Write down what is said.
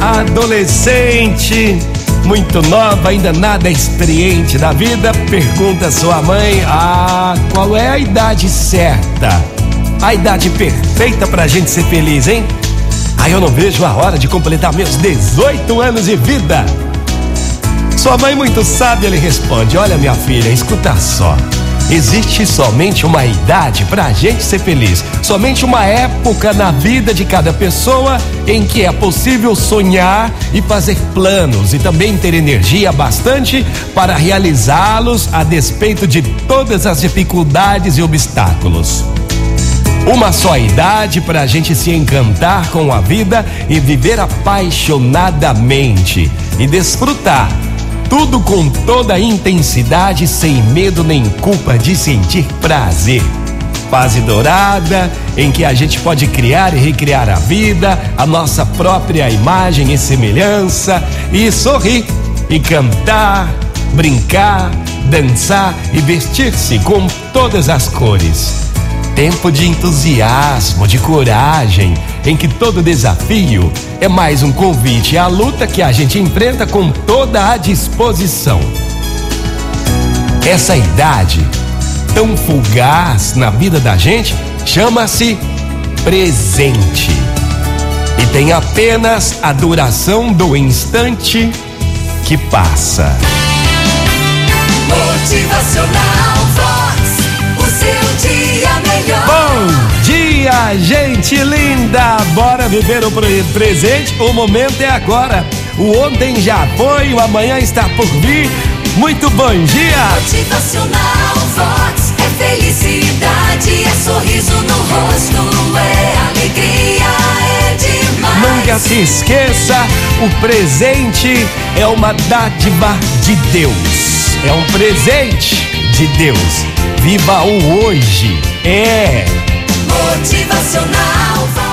adolescente, muito nova, ainda nada experiente da vida, pergunta sua mãe: Ah, qual é a idade certa? A idade perfeita pra gente ser feliz, hein? Aí eu não vejo a hora de completar meus 18 anos de vida. Sua mãe, muito sábia, lhe responde: Olha, minha filha, escuta só. Existe somente uma idade para a gente ser feliz, somente uma época na vida de cada pessoa em que é possível sonhar e fazer planos e também ter energia bastante para realizá-los a despeito de todas as dificuldades e obstáculos. Uma só idade para a gente se encantar com a vida e viver apaixonadamente e desfrutar tudo com toda a intensidade, sem medo nem culpa de sentir prazer. Fase dourada em que a gente pode criar e recriar a vida, a nossa própria imagem e semelhança, e sorrir, e cantar, brincar, dançar e vestir-se com todas as cores tempo de entusiasmo, de coragem, em que todo desafio é mais um convite à luta que a gente enfrenta com toda a disposição. Essa idade, tão fugaz na vida da gente, chama-se presente. E tem apenas a duração do instante que passa. Motivacional gente linda! Bora viver o pre- presente? O momento é agora. O ontem já foi, o amanhã está por vir. Muito bom dia! Motivacional Vox é felicidade, é sorriso no rosto, é alegria, é demais. Nunca se esqueça, o presente é uma dádiva de Deus. É um presente de Deus. Viva o hoje. É. Motivacional.